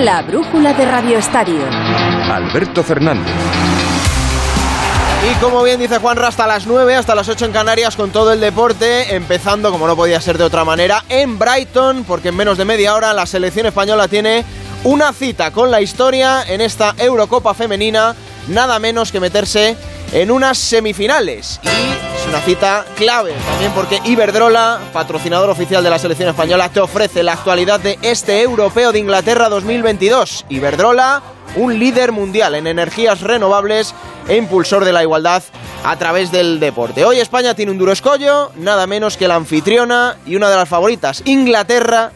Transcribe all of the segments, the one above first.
La brújula de Radio Estadio. Alberto Fernández. Y como bien dice Juan hasta las 9, hasta las 8 en Canarias con todo el deporte, empezando como no podía ser de otra manera en Brighton, porque en menos de media hora la selección española tiene una cita con la historia en esta Eurocopa femenina, nada menos que meterse en unas semifinales. Y una cita clave también porque Iberdrola, patrocinador oficial de la selección española, te ofrece la actualidad de este Europeo de Inglaterra 2022. Iberdrola, un líder mundial en energías renovables e impulsor de la igualdad a través del deporte. Hoy España tiene un duro escollo, nada menos que la anfitriona y una de las favoritas, Inglaterra,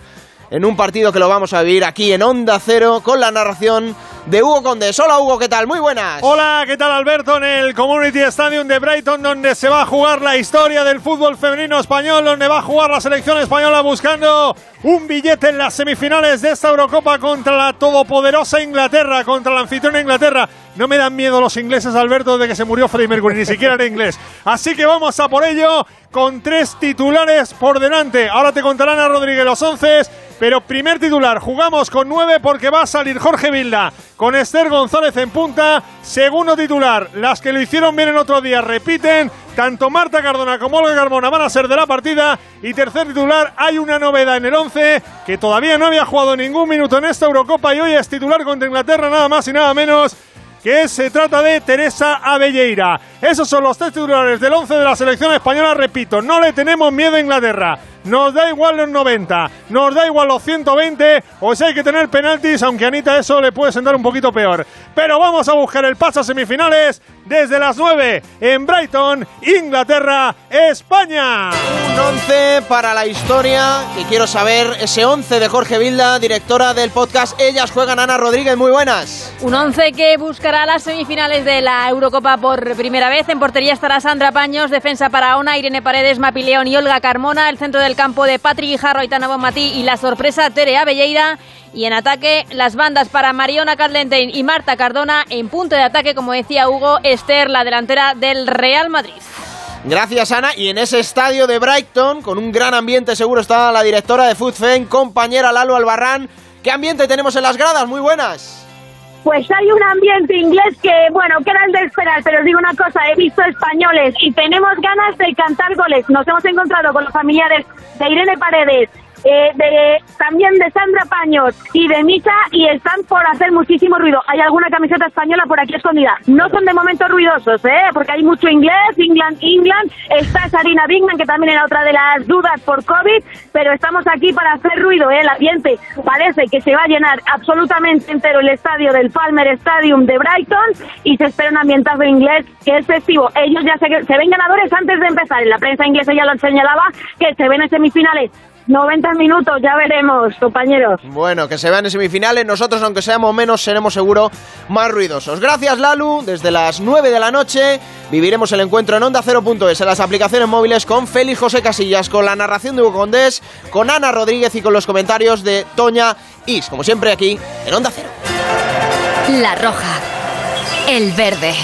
en un partido que lo vamos a vivir aquí en Onda Cero con la narración de Hugo Condés. Hola Hugo, ¿qué tal? Muy buenas. Hola, ¿qué tal Alberto? En el Community Stadium de Brighton, donde se va a jugar la historia del fútbol femenino español, donde va a jugar la selección española buscando un billete en las semifinales de esta Eurocopa contra la todopoderosa Inglaterra, contra la anfitriona Inglaterra. No me dan miedo los ingleses, Alberto, de que se murió Freddie Mercury, ni siquiera era inglés. Así que vamos a por ello con tres titulares por delante. Ahora te contarán a Rodríguez los once, pero primer titular, jugamos con nueve porque va a salir Jorge Vilda con Esther González en punta. Segundo titular, las que lo hicieron bien el otro día repiten. Tanto Marta Cardona como Olga Carmona van a ser de la partida. Y tercer titular, hay una novedad en el 11 que todavía no había jugado ningún minuto en esta Eurocopa y hoy es titular contra Inglaterra, nada más y nada menos que se trata de Teresa Abelleira. Esos son los tres titulares del 11 de la selección española, repito, no le tenemos miedo a Inglaterra. Nos da igual los 90, nos da igual los 120, o si hay que tener penaltis, aunque a Anita eso le puede sentar un poquito peor. Pero vamos a buscar el paso a semifinales desde las 9 en Brighton, Inglaterra, España. Un 11 para la historia, que quiero saber, ese 11 de Jorge Vilda, directora del podcast Ellas Juegan, Ana Rodríguez, muy buenas. Un 11 que buscará las semifinales de la Eurocopa por primera vez. En portería estará Sandra Paños, defensa para Ona, Irene Paredes, Mapileón y Olga Carmona, el centro del campo de Patrick Guijarro, Aitana Bonmatí y la sorpresa Tere Abelleira. Y en ataque, las bandas para Mariona Carlenten y Marta Cardona. En punto de ataque, como decía Hugo, Esther, la delantera del Real Madrid. Gracias, Ana. Y en ese estadio de Brighton, con un gran ambiente, seguro está la directora de FUTFEN, compañera Lalo Albarrán. ¿Qué ambiente tenemos en las gradas? Muy buenas. Pues hay un ambiente inglés que, bueno, que era el de esperar, pero os digo una cosa, he visto españoles y tenemos ganas de cantar goles. Nos hemos encontrado con los familiares de Irene Paredes, eh, de, también de Sandra Paños y de Micha y están por hacer muchísimo ruido. Hay alguna camiseta española por aquí escondida. No son de momento ruidosos, ¿eh? porque hay mucho inglés, England, England. Está Sarina Bigman, que también era otra de las dudas por COVID, pero estamos aquí para hacer ruido. ¿eh? El ambiente parece que se va a llenar absolutamente entero el estadio del Palmer Stadium de Brighton y se espera un ambientazo inglés que es festivo. Ellos ya se, se ven ganadores antes de empezar. En la prensa inglesa ya lo señalaba que se ven en semifinales 90 minutos, ya veremos, compañeros. Bueno, que se vean en semifinales. Nosotros, aunque seamos menos, seremos seguro más ruidosos. Gracias, Lalu. Desde las 9 de la noche viviremos el encuentro en Onda 0.es, en las aplicaciones móviles con Félix José Casillas, con la narración de Hugo Condés, con Ana Rodríguez y con los comentarios de Toña Is. Como siempre, aquí en Onda Cero. La roja. El verde.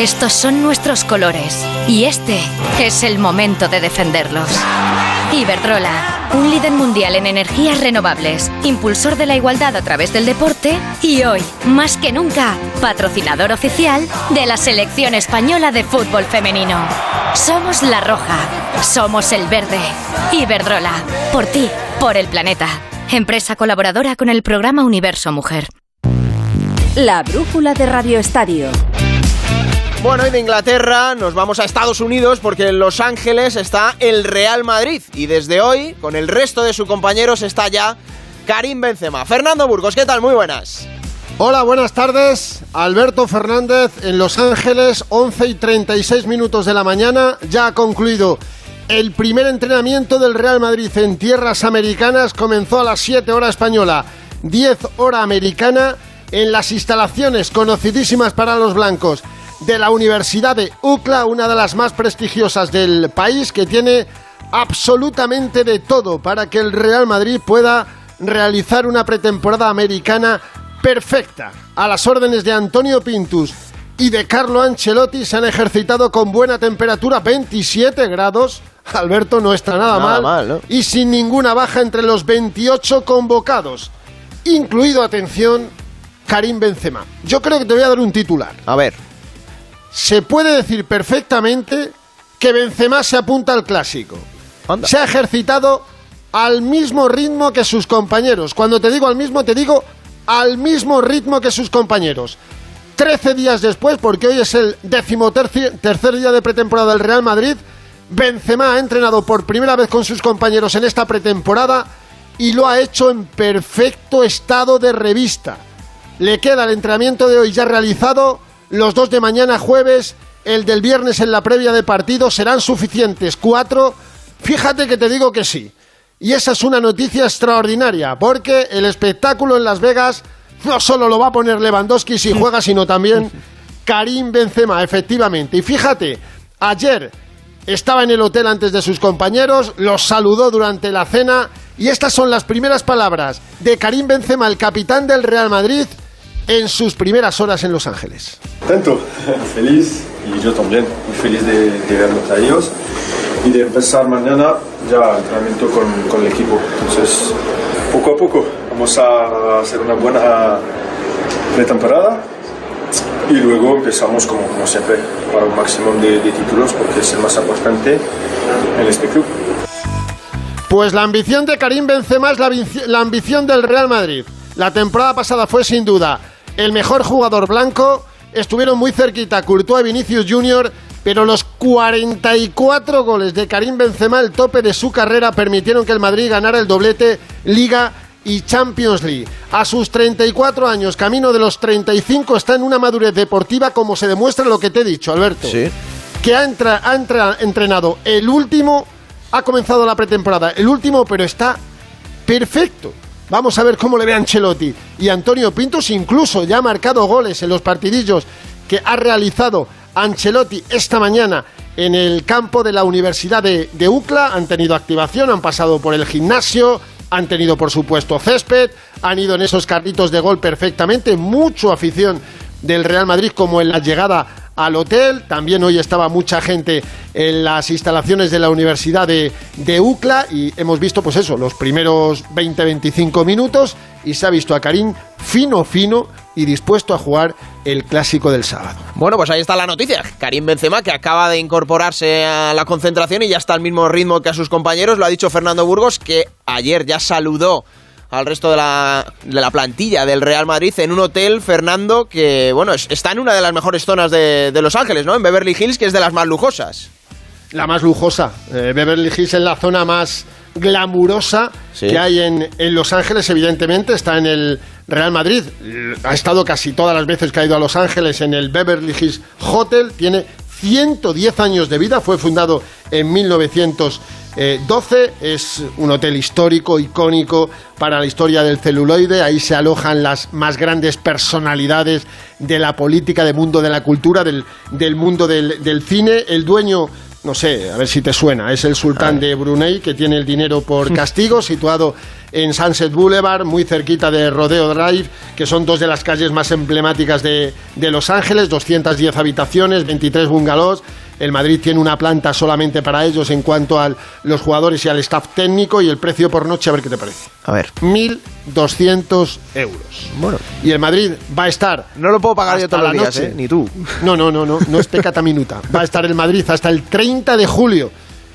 Estos son nuestros colores. Y este es el momento de defenderlos. Iberdrola, un líder mundial en energías renovables, impulsor de la igualdad a través del deporte y hoy, más que nunca, patrocinador oficial de la selección española de fútbol femenino. Somos la roja, somos el verde. Iberdrola, por ti, por el planeta. Empresa colaboradora con el programa Universo Mujer. La brújula de Radio Estadio. Bueno, y de Inglaterra nos vamos a Estados Unidos porque en Los Ángeles está el Real Madrid y desde hoy, con el resto de sus compañeros, está ya Karim Benzema. Fernando Burgos, ¿qué tal? Muy buenas. Hola, buenas tardes. Alberto Fernández en Los Ángeles, 11 y 36 minutos de la mañana. Ya ha concluido el primer entrenamiento del Real Madrid en tierras americanas. Comenzó a las 7 horas española, 10 hora americana, en las instalaciones conocidísimas para los blancos de la Universidad de UCLA, una de las más prestigiosas del país, que tiene absolutamente de todo para que el Real Madrid pueda realizar una pretemporada americana perfecta. A las órdenes de Antonio Pintus y de Carlo Ancelotti se han ejercitado con buena temperatura, 27 grados. Alberto no está nada, mal. Y sin ninguna baja entre los 28 convocados. incluido, atención, Karim Benzema. Yo creo que te voy a dar un titular. A ver. Se puede decir perfectamente que Benzema se apunta al clásico. Se ha ejercitado al mismo ritmo que sus compañeros. Cuando te digo al mismo, te digo al mismo ritmo que sus compañeros. Trece días después, porque hoy es el decimotercer tercer día de pretemporada del Real Madrid, Benzema ha entrenado por primera vez con sus compañeros en esta pretemporada y lo ha hecho en perfecto estado de revista. Le queda el entrenamiento de hoy ya realizado, los dos de mañana jueves, el del viernes en la previa de partido serán suficientes. Cuatro, fíjate que te digo que sí. Y esa es una noticia extraordinaria, porque el espectáculo en Las Vegas no solo lo va a poner Lewandowski si juega, sino también Karim Benzema, efectivamente. Y fíjate, ayer estaba en el hotel antes de sus compañeros, los saludó durante la cena y estas son las primeras palabras de Karim Benzema, el capitán del Real Madrid, en sus primeras horas en Los Ángeles. Tanto, feliz y yo también, muy feliz de, verlos a ellos y de empezar mañana ya entrenamiento con, con el equipo. Entonces, poco a poco vamos a hacer una buena pretemporada y luego empezamos como, como siempre para un máximo de, títulos porque es el más importante en este club. Pues la ambición de Karim Benzema es la, la ambición del Real Madrid. La temporada pasada fue sin duda el mejor jugador blanco. Estuvieron muy cerquita Courtois y Vinicius Junior, pero los 44 goles de Karim Benzema, el tope de su carrera, permitieron que el Madrid ganara el doblete Liga y Champions League. A sus 34 años, camino de los 35, está en una madurez deportiva como se demuestra lo que te he dicho, Alberto. Sí. Que ha, entra, ha entrenado el último, ha comenzado la pretemporada, el último, pero está perfecto. Vamos a ver cómo le ve Ancelotti. Y Antonio Pintos incluso ya ha marcado goles en los partidillos que ha realizado Ancelotti esta mañana en el campo de la Universidad de, de UCLA. Han tenido activación, han pasado por el gimnasio, han tenido por supuesto césped, han ido en esos carritos de gol perfectamente, mucho afición del Real Madrid como en la llegada al hotel. También hoy estaba mucha gente en las instalaciones de la Universidad de, de UCLA y hemos visto, pues eso, los primeros 20-25 minutos y se ha visto a Karim fino, fino y dispuesto a jugar el clásico del sábado. Bueno, pues ahí está la noticia. Karim Benzema, que acaba de incorporarse a la concentración y ya está al mismo ritmo que a sus compañeros. Lo ha dicho Fernando Burgos, que ayer ya saludó al resto de la, de la plantilla del Real Madrid en un hotel, Fernando, que bueno, está en una de las mejores zonas de, Los Ángeles, ¿no? En Beverly Hills, que es de las más lujosas. La más lujosa. Eh, Beverly Hills es la zona más glamurosa que hay en, en, Los Ángeles, evidentemente, está en el Real Madrid. Ha estado casi todas las veces que ha ido a Los Ángeles en el Beverly Hills Hotel. Tiene 110 años de vida, fue fundado en 1900. 12 eh, es un hotel histórico, icónico para la historia del celuloide. Ahí se alojan las más grandes personalidades de la política, del mundo de la cultura, del, mundo del, del cine. El dueño no sé, a ver si te suena, es el sultán de Brunei que tiene el dinero por castigo, situado en Sunset Boulevard, muy cerquita de Rodeo Drive, que son dos de las calles más emblemáticas de, de Los Ángeles, 210 habitaciones, 23 bungalows. El Madrid tiene una planta solamente para ellos en cuanto a los jugadores y al staff técnico y el precio por noche, a ver qué te parece. A ver. 1.200 euros. Bueno. Y el Madrid va a estar... No lo puedo pagar yo todos los días, ¿eh? Ni tú. No, no, no, no, no es pecata minuta. Va a estar el Madrid hasta el 30 de julio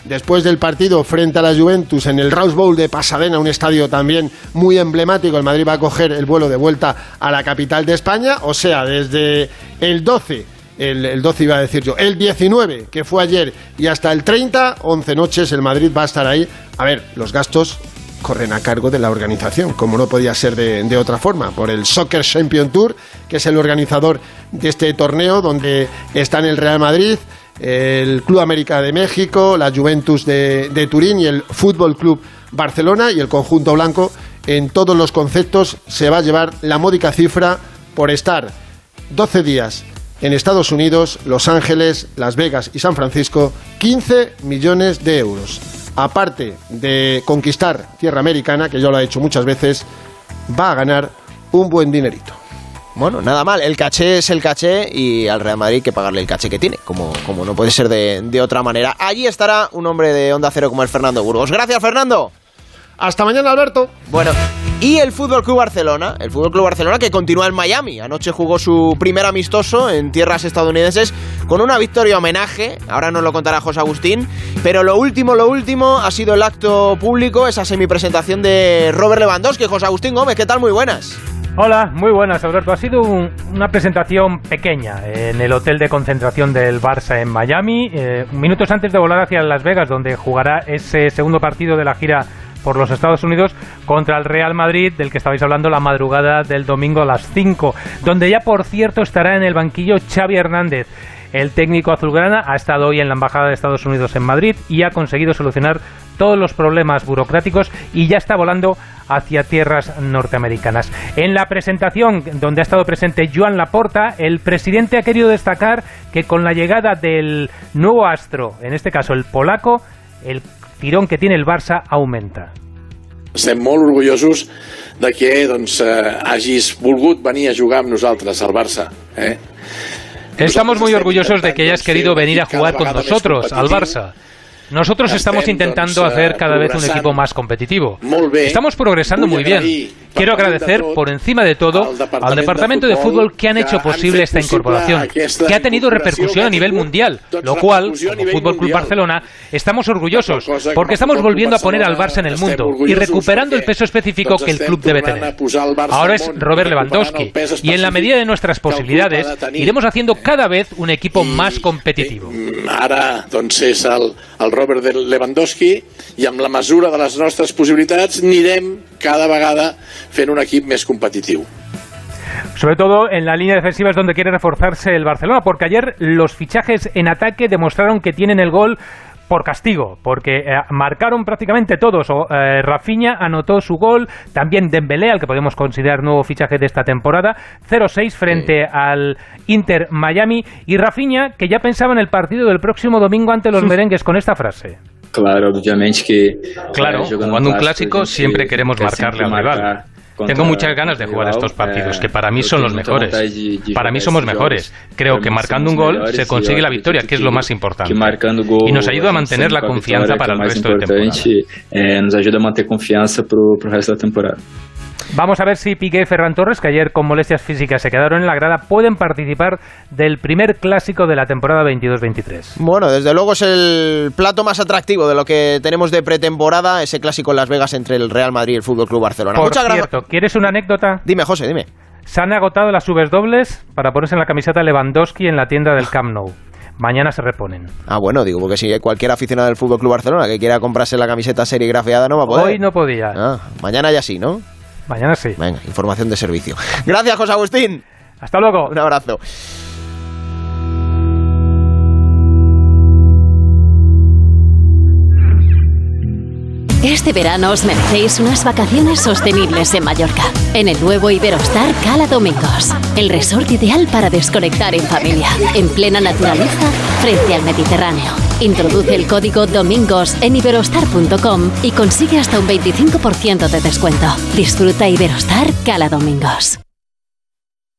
después del partido frente a la Juventus en el Rose Bowl de Pasadena, un estadio también muy emblemático, el Madrid va a coger el vuelo de vuelta a la capital de España, o sea, desde el 12 el, 12 iba a decir yo, el 19, que fue ayer, y hasta el 30, 11 noches, el Madrid va a estar ahí. A ver, los gastos corren a cargo de la organización, como no podía ser de, otra forma, por el Soccer Champion Tour, que es el organizador de este torneo, donde están el Real Madrid, el Club América de México, la Juventus de, de Turín y el Fútbol Club Barcelona y el conjunto blanco. En todos los conceptos se va a llevar la módica cifra por estar 12 días en Estados Unidos, Los Ángeles, Las Vegas y San Francisco 15 millones de euros. Aparte de conquistar tierra americana, que ya lo ha hecho muchas veces, va a ganar un buen dinerito. Bueno, nada mal, el caché es el caché y al Real Madrid hay que pagarle el caché que tiene, como, como no puede ser de, de otra manera. Allí estará un hombre de Onda Cero como el Fernando Burgos. Gracias, Fernando. Hasta mañana, Alberto. Bueno, Y el Fútbol Club Barcelona, el Fútbol Club Barcelona que continúa en Miami. Anoche jugó su primer amistoso en tierras estadounidenses con una victoria homenaje. Ahora nos lo contará José Agustín. Pero lo último, lo último ha sido el acto público, esa semipresentación de Robert Lewandowski. José Agustín Gómez, ¿qué tal? Muy buenas. Hola, muy buenas, Alberto. Ha sido una presentación pequeña en el hotel de concentración del Barça en Miami, eh, minutos antes de volar hacia Las Vegas, donde jugará ese segundo partido de la gira por los Estados Unidos contra el Real Madrid, del que estabais hablando la madrugada del domingo a las 5, donde ya por cierto estará en el banquillo Xavi Hernández. El técnico azulgrana ha estado hoy en la Embajada de Estados Unidos en Madrid y ha conseguido solucionar todos los problemas burocráticos y ya está volando hacia tierras norteamericanas. En la presentación donde ha estado presente Joan Laporta, el presidente ha querido destacar que con la llegada del nuevo astro, en este caso el polaco, el tirón que tiene el Barça aumenta. Estem molt orgullosos de que doncs, eh, hagis volgut venir a jugar amb nosaltres al Barça. Eh? Estamos muy orgullosos de que hayas querido venir a jugar con nosotros al Barça. Nosotros estamos intentando hacer cada vez un equipo más competitivo. Estamos progresando muy bien. Quiero agradecer por encima de todo al Departamento de Fútbol que han hecho posible esta incorporación, que ha tenido repercusión a nivel mundial, lo cual, como Fútbol Club Barcelona, estamos orgullosos porque estamos volviendo a poner al Barça en el mundo y recuperando el peso específico que el club debe tener. Ahora es Robert Lewandowski y en la medida de nuestras posibilidades iremos haciendo cada vez un equipo más competitivo. Ahora, entonces, el Robert Lewandowski i amb la mesura de les nostres possibilitats anirem cada vegada fent un equip més competitiu. Sobre todo en la línea defensiva es donde quiere reforzarse el Barcelona, porque ayer los fichajes en ataque demostraron que tienen el gol por castigo, porque eh, marcaron prácticamente todos. O, eh, Rafinha anotó su gol, también Dembélé, al que podemos considerar nuevo fichaje de esta temporada, 0-6 frente al Inter Miami, y Rafinha, que ya pensaba en el partido del próximo domingo ante los merengues con esta frase. Claro, obviamente que... Claro, jugando un clásico siempre queremos marcarle al rival. Tengo muchas ganas de jugar estos partidos, que para mí son los mejores. Para mí somos mejores. Creo que marcando un gol se consigue la victoria, que es lo más importante. Y nos ayuda a mantener la confianza para el resto de temporada. Eh, nos ayuda a mantener confianza para el resto de temporada. Vamos a ver si Piqué y Ferran Torres, que ayer con molestias físicas se quedaron en la grada, pueden participar del primer clásico de la temporada 22-23. Bueno, desde luego es el plato más atractivo de lo que tenemos de pretemporada, ese clásico en Las Vegas entre el Real Madrid y el Fútbol Club Barcelona. Por cierto, ¿quieres una anécdota? Dime, José, dime. Se han agotado las subes dobles para ponerse en la camiseta Lewandowski en la tienda del Camp Nou. Mañana se reponen. Ah, bueno, digo, porque si cualquier aficionado del Fútbol Club Barcelona que quiera comprarse la camiseta serigrafiada no va a poder. Hoy no podía. Ah, mañana ya sí, ¿no? Mañana sí. Venga, información de servicio. Gracias, José Agustín. Hasta luego. Un abrazo. Este verano os merecéis unas vacaciones sostenibles en Mallorca, en el nuevo Iberostar Cala Domingos, el resort ideal para desconectar en familia, en plena naturaleza, frente al Mediterráneo. Introduce el código DOMINGOS en iberostar.com y consigue hasta un 25% de descuento. Disfruta Iberostar Cala Domingos.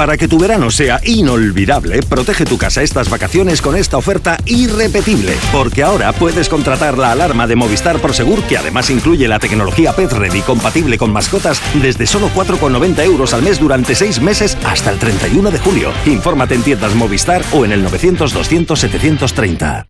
Para que tu verano sea inolvidable, protege tu casa estas vacaciones con esta oferta irrepetible. Porque ahora puedes contratar la alarma de Movistar Prosegur, que además incluye la tecnología Pet Ready compatible con mascotas, desde solo 4,90 euros al mes durante 6 meses hasta el 31 de julio. Infórmate en tiendas Movistar o en el 900-200-730.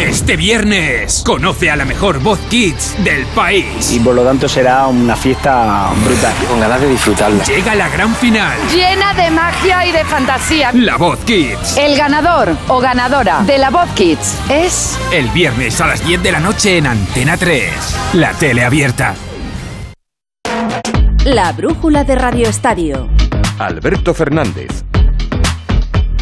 Este viernes conoce a la mejor voz kids del país. Y por lo tanto será una fiesta brutal. Con ganas de disfrutarla. Llega la gran final. Llena de magia y de fantasía. La voz kids. El ganador o ganadora de la voz kids es... El viernes a las 10 de la noche en Antena 3. La tele abierta. La brújula de Radio Estadio. Alberto Fernández.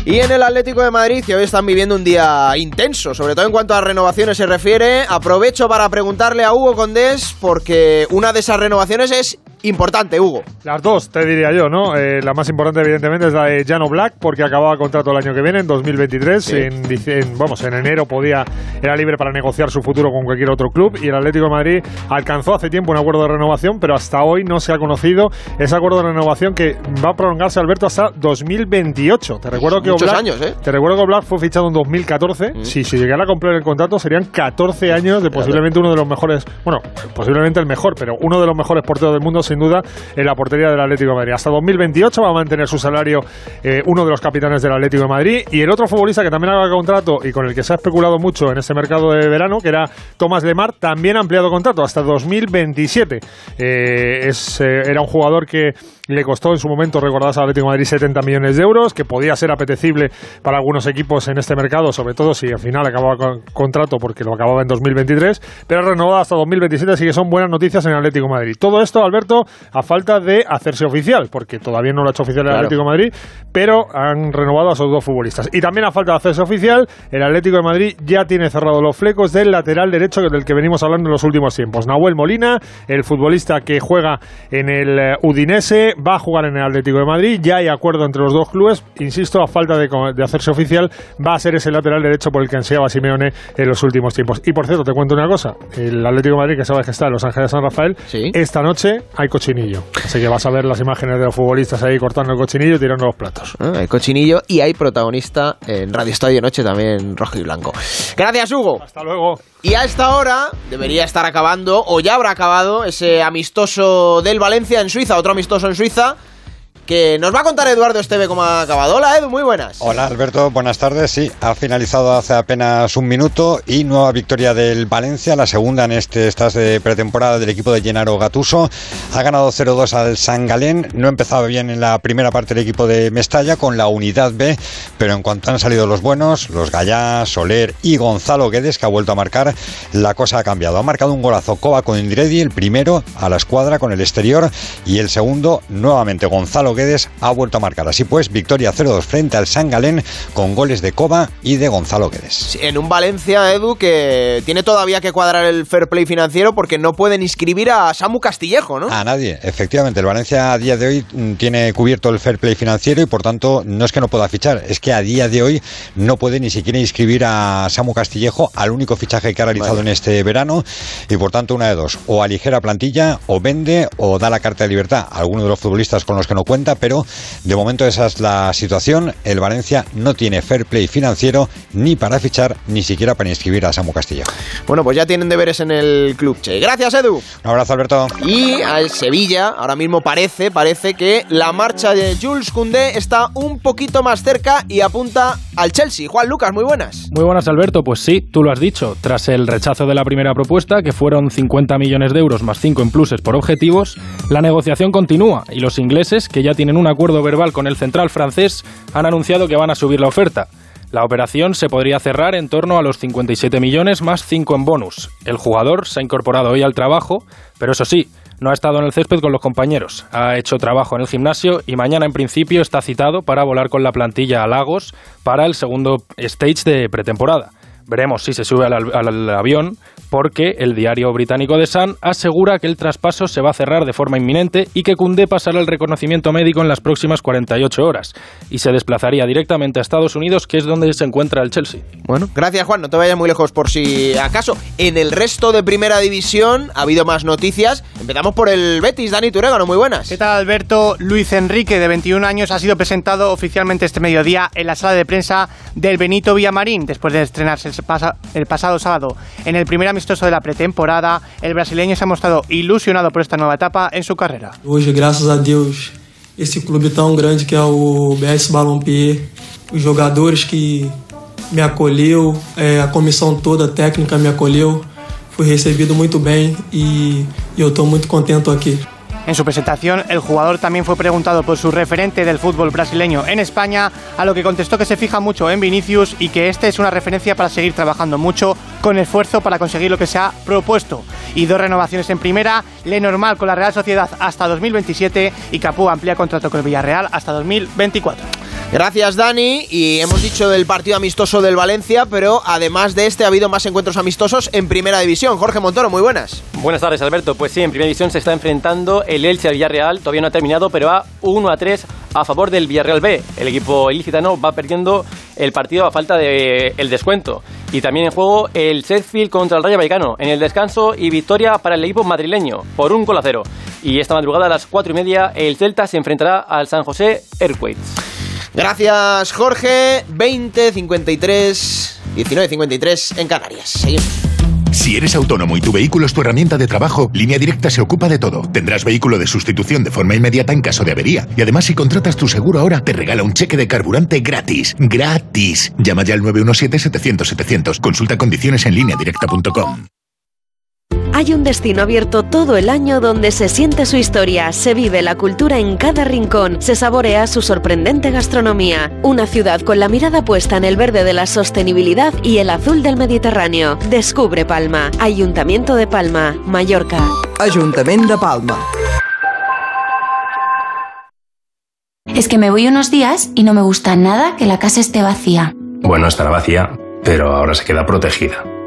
Y en el Atlético de Madrid, que hoy están viviendo un día intenso, sobre todo en cuanto a renovaciones se refiere, aprovecho para preguntarle a Hugo Condés, porque una de esas renovaciones es importante, Hugo. Las dos, te diría yo, ¿no? Eh, la más importante, evidentemente, es la de Jano Black, porque acababa contrato el año que viene, en 2023. Sí. En, en- vamos, en enero podía, era libre para negociar su futuro con cualquier otro club. Y el Atlético de Madrid alcanzó hace tiempo un acuerdo de renovación, pero hasta hoy no se ha conocido ese acuerdo de renovación que va a prolongarse, Alberto, hasta 2028. Te recuerdo que Muchos Oblak- años, ¿eh? Te recuerdo que Black fue fichado en 2014. Si se llegara a cumplir el contrato, serían 14 años de posiblemente uno de los mejores, bueno, posiblemente el mejor, pero uno de los mejores porteros del mundo, sin duda, en la portería del Atlético de Madrid. Hasta 2028 va a mantener su salario eh, uno de los capitanes del Atlético de Madrid. Y el otro futbolista que también haga contrato y con el que se ha especulado mucho en este mercado de verano, que era Tomás Lemar, también ha ampliado contrato hasta 2027. Eh, es, eh, era un jugador que le costó en su momento, recordadas al Atlético de Madrid, 70 millones de euros, que podía ser apetecible para algunos equipos en este mercado, sobre todo si al final acababa con contrato porque lo acababa en 2023, pero renovado hasta 2027, así que son buenas noticias en Atlético de Madrid. Todo esto, Alberto, a falta de hacerse oficial, porque todavía no lo ha hecho oficial el Claro. Atlético de Madrid, pero han renovado a esos dos futbolistas. Y también a falta de hacerse oficial, el Atlético de Madrid ya tiene cerrado los flecos del lateral derecho del que venimos hablando en los últimos tiempos. Nahuel Molina, el futbolista que juega en el eh, Udinese, va a jugar en el Atlético de Madrid. Ya hay acuerdo entre los dos clubes. Insisto, a falta de, hacerse oficial, va a ser ese lateral derecho por el que ansiaba Simeone en los últimos tiempos. Y por cierto, te cuento una cosa: el Atlético de Madrid, que sabes que está en Los Ángeles San Rafael, esta noche hay cochinillo. Así que vas a ver las imágenes de los futbolistas ahí cortando el cochinillo y tirando los platos. Ah, hay cochinillo y hay protagonista en Radio Estadio Noche también rojo y blanco. Gracias, Hugo. Hasta luego. Y a esta hora debería estar acabando, o ya habrá acabado, ese amistoso del Valencia en Suiza, otro amistoso en Suiza, que nos va a contar Eduardo Esteve cómo ha acabado. Hola, Edu, muy buenas. Hola Alberto, buenas tardes. Sí, ha finalizado hace apenas un minuto y nueva victoria del Valencia, la segunda en este estás de pretemporada del equipo de Gennaro Gatuso. Ha ganado 0-2 al San Galén. No empezaba bien en la primera parte el equipo de Mestalla con la unidad B, pero en cuanto han salido los buenos, los Gallá, Soler y Gonzalo Guedes, que ha vuelto a marcar, la cosa ha cambiado. Ha marcado un golazo Coba con Indiredi, el primero a la escuadra con el exterior y el segundo nuevamente Gonzalo Guedes ha vuelto a marcar. Así pues, victoria 0-2 frente al San Galén con goles de Coba y de Gonzalo Guedes. Sí, En un Valencia, Edu, que tiene todavía que cuadrar el fair play financiero porque no pueden inscribir a Samu Castillejo, ¿no? A nadie, efectivamente. El Valencia a día de hoy mm, tiene cubierto el fair play financiero y por tanto no es que no pueda fichar, es que a día de hoy no puede ni siquiera inscribir a Samu Castillejo al único fichaje que ha realizado en este verano y por tanto una de dos, o aligera plantilla o vende o da la carta de libertad a alguno de los futbolistas con los que no cuenta, pero de momento esa es la situación. El Valencia no tiene fair play financiero ni para fichar ni siquiera para inscribir a Samu Castillejo. Bueno, pues ya tienen deberes en el club, che. Gracias, Edu. Un abrazo, Alberto. Y al Sevilla, ahora mismo parece, parece que la marcha de Jules Koundé está un poquito más cerca y apunta al Chelsea. Juan Lucas, muy buenas. Muy buenas, Alberto. Pues sí, tú lo has dicho. Tras el rechazo de la primera propuesta, que fueron 50 millones de euros más 5 en pluses por objetivos, la negociación continúa y los ingleses, que ya tienen un acuerdo verbal con el central francés, han anunciado que van a subir la oferta. La operación se podría cerrar en torno a los 57 millones más 5 en bonus. El jugador se ha incorporado hoy al trabajo, pero eso sí, no ha estado en el césped con los compañeros. Ha hecho trabajo en el gimnasio y mañana en principio está citado para volar con la plantilla a Lagos para el segundo stage de pretemporada. Veremos si se sube al, al- al avión, porque el diario británico The Sun asegura que el traspaso se va a cerrar de forma inminente y que Koundé pasará el reconocimiento médico en las próximas 48 horas y se desplazaría directamente a Estados Unidos, que es donde se encuentra el Chelsea. Bueno, gracias Juan, no te vayas muy lejos por si acaso. En el resto de primera división ha habido más noticias. Empezamos por el Betis, Dani Turégano, muy buenas. ¿Qué tal, Alberto? Luis Enrique, de 21 años, ha sido presentado oficialmente este mediodía en la sala de prensa del Benito Villamarín, después de estrenarse el, pasa- el pasado sábado en el primer amistoso de la pretemporada. El brasileño se ha mostrado ilusionado por esta nueva etapa en su carrera. Hoje, graças a Deus, esse clube tão grande que é o BS Ballonpier, os jogadores que me acolheu, eh, a comissão toda técnica me acolheu, fui recebido muito bem e, e eu estou muito contente aqui. En su presentación, el jugador también fue preguntado por su referente del fútbol brasileño en España, a lo que contestó que se fija mucho en Vinicius y que este es una referencia para seguir trabajando mucho con esfuerzo para conseguir lo que se ha propuesto. Y dos renovaciones en primera, Lenormand con la Real Sociedad hasta 2027 y Capú amplía contrato con el Villarreal hasta 2024. Gracias, Dani. Y hemos dicho del partido amistoso del Valencia, pero además de este ha habido más encuentros amistosos en Primera División. Jorge Montoro, muy buenas. Buenas tardes, Alberto. Pues sí, en Primera División se está enfrentando el Elche al Villarreal. Todavía no ha terminado, pero va 1 a 3 a favor del Villarreal B. El equipo ilicitano va perdiendo el partido a falta del el descuento. Y también en juego el Sheffield contra el Rayo Vallecano. En el descanso y victoria para el equipo madrileño por un gol a cero. Y esta madrugada a las 4 y media el Celta se enfrentará al San José Earthquakes. Gracias, Jorge. 20, 53, 19, 53 en Canarias. Seguimos. Si eres autónomo y tu vehículo es tu herramienta de trabajo, Línea Directa se ocupa de todo. Tendrás vehículo de sustitución de forma inmediata en caso de avería. Y además, si contratas tu seguro ahora, te regala un cheque de carburante gratis. ¡Gratis! Llama ya al 917-700-700. Consulta condiciones en lineadirecta.com. Hay un destino abierto todo el año donde se siente su historia, se vive la cultura en cada rincón, se saborea su sorprendente gastronomía. Una ciudad con la mirada puesta en el verde de la sostenibilidad y el azul del Mediterráneo. Descubre Palma. Ayuntamiento de Palma, Mallorca. Ayuntamiento de Palma. Es que me voy unos días y no me gusta nada que la casa esté vacía. Bueno, estará vacía, pero ahora se queda protegida.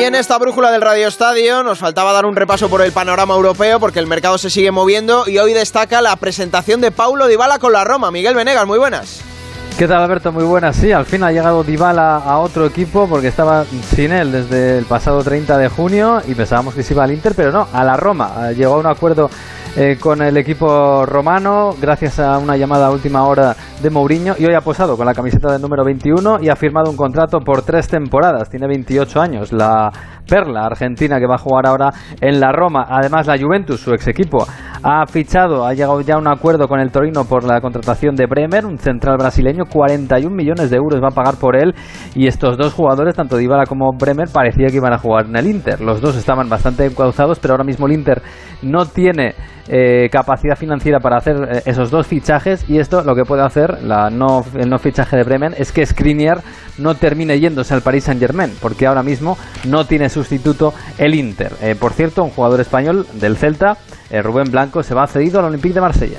Y en esta brújula del Radio Estadio nos faltaba dar un repaso por el panorama europeo porque el mercado se sigue moviendo y hoy destaca la presentación de Paulo Dybala con la Roma. Miguel Venegas, muy buenas. ¿Qué tal Alberto? Muy buenas. Sí, al fin ha llegado Dybala a otro equipo porque estaba sin él desde el pasado 30 de junio y pensábamos que se iba al Inter, pero no, a la Roma. Llegó a un acuerdo eh, con el equipo romano gracias a una llamada a última hora de Mourinho y hoy ha posado con la camiseta del número 21 y ha firmado un contrato por tres temporadas. Tiene 28 años. La perla argentina que va a jugar ahora en la Roma. Además, la Juventus, su ex equipo, ha fichado, ha llegado ya a un acuerdo con el Torino por la contratación de Bremer, un central brasileño. 41 millones de euros va a pagar por él. Y estos dos jugadores, tanto Dybala como Bremer, parecía que iban a jugar en el Inter. Los dos estaban bastante encauzados, pero ahora mismo el Inter no tiene eh, capacidad financiera para hacer eh, esos dos fichajes y esto lo que puede hacer la no, el no fichaje de Bremen es que Skriniar no termine yéndose al Paris Saint Germain porque ahora mismo no tiene sustituto el Inter. Eh, por cierto, un jugador español del Celta, Rubén Blanco, se va cedido al Olympique de Marsella.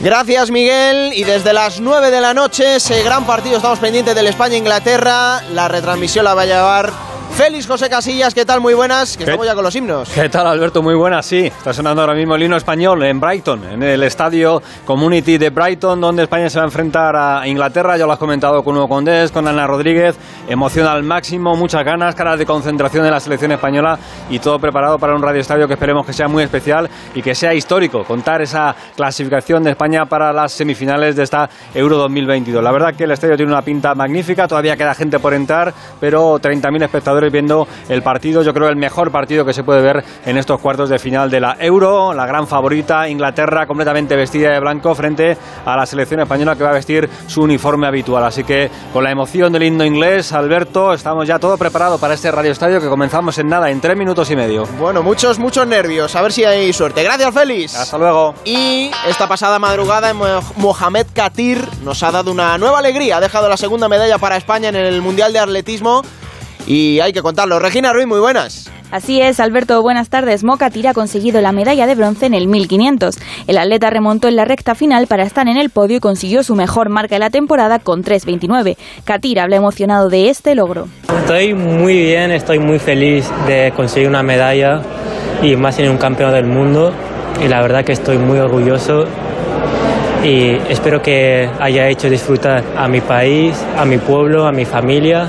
Gracias Miguel y desde las 9 de la noche ese gran partido estamos pendientes del España-Inglaterra. La retransmisión la va a llevar Félix José Casillas, ¿qué tal? Muy buenas, que estamos ya con los himnos. ¿Qué tal, Alberto? Muy buenas, sí. Está sonando ahora mismo el himno español en Brighton, en el estadio Community de Brighton, donde España se va a enfrentar a Inglaterra. Ya lo has comentado con Hugo Condés, con Ana Rodríguez. Emoción al máximo, muchas ganas, caras de concentración de la selección española y todo preparado para un radio estadio que esperemos que sea muy especial y que sea histórico. Contar esa clasificación de España para las semifinales de esta Euro 2022. La verdad que el estadio tiene una pinta magnífica, todavía queda gente por entrar, pero 30.000 espectadores viendo el partido, yo creo el mejor partido que se puede ver en estos cuartos de final de la Euro, la gran favorita, Inglaterra completamente vestida de blanco frente a la selección española que va a vestir su uniforme habitual. Así que con la emoción del himno inglés, Alberto, estamos ya todo preparado para este radio estadio que comenzamos en nada, en tres minutos y medio. Bueno, muchos, muchos nervios, a ver si hay suerte. Gracias, Félix. Hasta luego. Y esta pasada madrugada, Mohamed Katir nos ha dado una nueva alegría, ha dejado la segunda medalla para España en el Mundial de Atletismo y hay que contarlo. Regina Ruiz, muy buenas. Así es, Alberto, buenas tardes. Moca Tira ha conseguido la medalla de bronce en el 1500. El atleta remontó en la recta final para estar en el podio y consiguió su mejor marca de la temporada con 3.29. Katira habla emocionado de este logro. Estoy muy bien, estoy muy feliz de conseguir una medalla y más en un campeón del mundo. Y la verdad que estoy muy orgulloso y espero que haya hecho disfrutar a mi país, a mi pueblo, a mi familia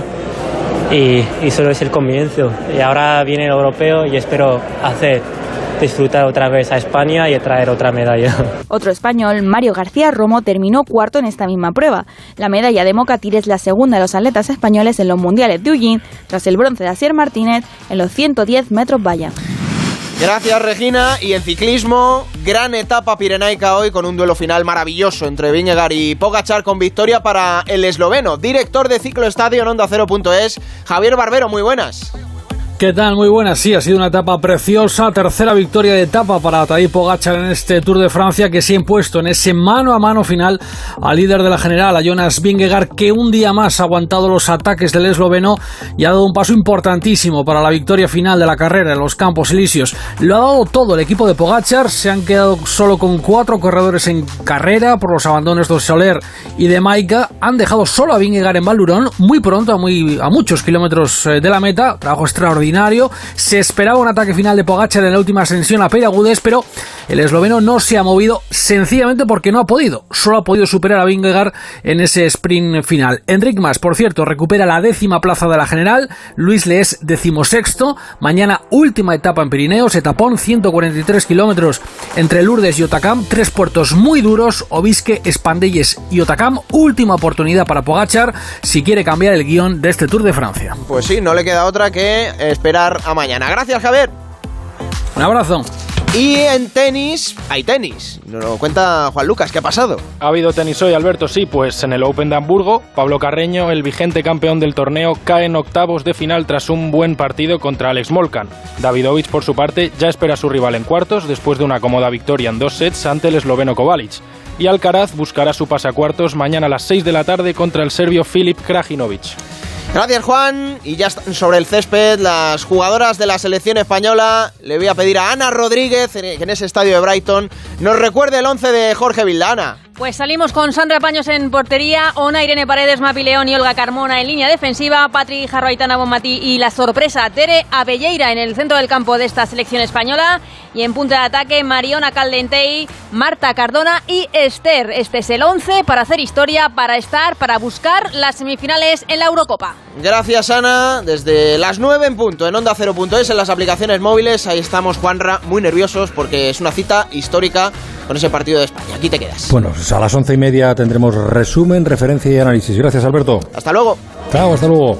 y, solo es el comienzo. Y ahora viene el europeo y espero hacer disfrutar otra vez a España y traer otra medalla. Otro español, Mario García Romo, terminó cuarto en esta misma prueba. La medalla de Mocatir es la segunda de los atletas españoles en los mundiales de Eugene, tras el bronce de Asier Martínez en los 110 metros valla. Gracias Regina y en ciclismo gran etapa pirenaica hoy con un duelo final maravilloso entre Viñegar y Pogachar con victoria para el esloveno, director de Ciclo Estadio en Onda 0.es, Javier Barbero, muy buenas. ¿Qué tal? Muy buena, sí, ha sido una etapa preciosa, tercera victoria de etapa para Tadej Pogacar en este Tour de Francia que se ha impuesto en ese mano a mano final al líder de la general, a Jonas Vingegaard, que un día más ha aguantado los ataques del esloveno y ha dado un paso importantísimo para la victoria final de la carrera en los Campos Elíseos. Lo ha dado todo el equipo de Pogacar, se han quedado solo con cuatro corredores en carrera por los abandonos de Soler y de Maika, han dejado solo a Vingegaard en Valurón muy pronto, a, muy, a muchos kilómetros eh, de la meta, trabajo se esperaba un ataque final de Pogacar en la última ascensión a Peragudes, pero el esloveno no se ha movido sencillamente porque no ha podido. Solo ha podido superar a Vingegaard en ese sprint final. Enric Mas, por cierto, recupera la décima plaza de la general. Luis Le es decimosexto. Mañana última etapa en Pirineos, etapón 143 kilómetros entre Lourdes y Otacam. Tres puertos muy duros, Obisque, Espandelles y Otacam. Última oportunidad para Pogachar si quiere cambiar el guion de este Tour de Francia. Pues sí, no le queda otra que esperar a mañana. Gracias, Javier. Un abrazo. Y en tenis, hay tenis. Nos lo cuenta Juan Lucas, ¿qué ha pasado? Ha habido tenis hoy, Alberto, sí, pues en el Open de Hamburgo, Pablo Carreño, el vigente campeón del torneo, cae en octavos de final tras un buen partido contra Alex Molcan. Davidovich, por su parte, ya espera a su rival en cuartos después de una cómoda victoria en dos sets ante el esloveno Kovalic. Y Alcaraz buscará su pasacuartos mañana a las 6 de la tarde contra el serbio Filip Krajinovic. Gracias Juan. Y ya están sobre el césped las jugadoras de la selección española. Le voy a pedir a Ana Rodríguez, que en ese estadio de Brighton, nos recuerde el 11 de Jorge Vildana. Pues salimos con Sandra Paños en portería, Ona Irene Paredes, Mapi León y Olga Carmona en línea defensiva, Patri Jarroaitana Bonmatí y la sorpresa Tere Abelleira en el centro del campo de esta selección española y en punta de ataque Mariona Caldentey, Marta Cardona y Esther. Este es el 11 para hacer historia, para estar, para buscar las semifinales en la Eurocopa. Gracias Ana, desde las 9 en punto en Onda 0.es en las aplicaciones móviles, ahí estamos Juanra, muy nerviosos porque es una cita histórica con ese partido de España. Aquí te quedas. Bueno, pues a las once y media tendremos resumen, referencia y análisis. Gracias, Alberto. Hasta luego. Chao, hasta luego.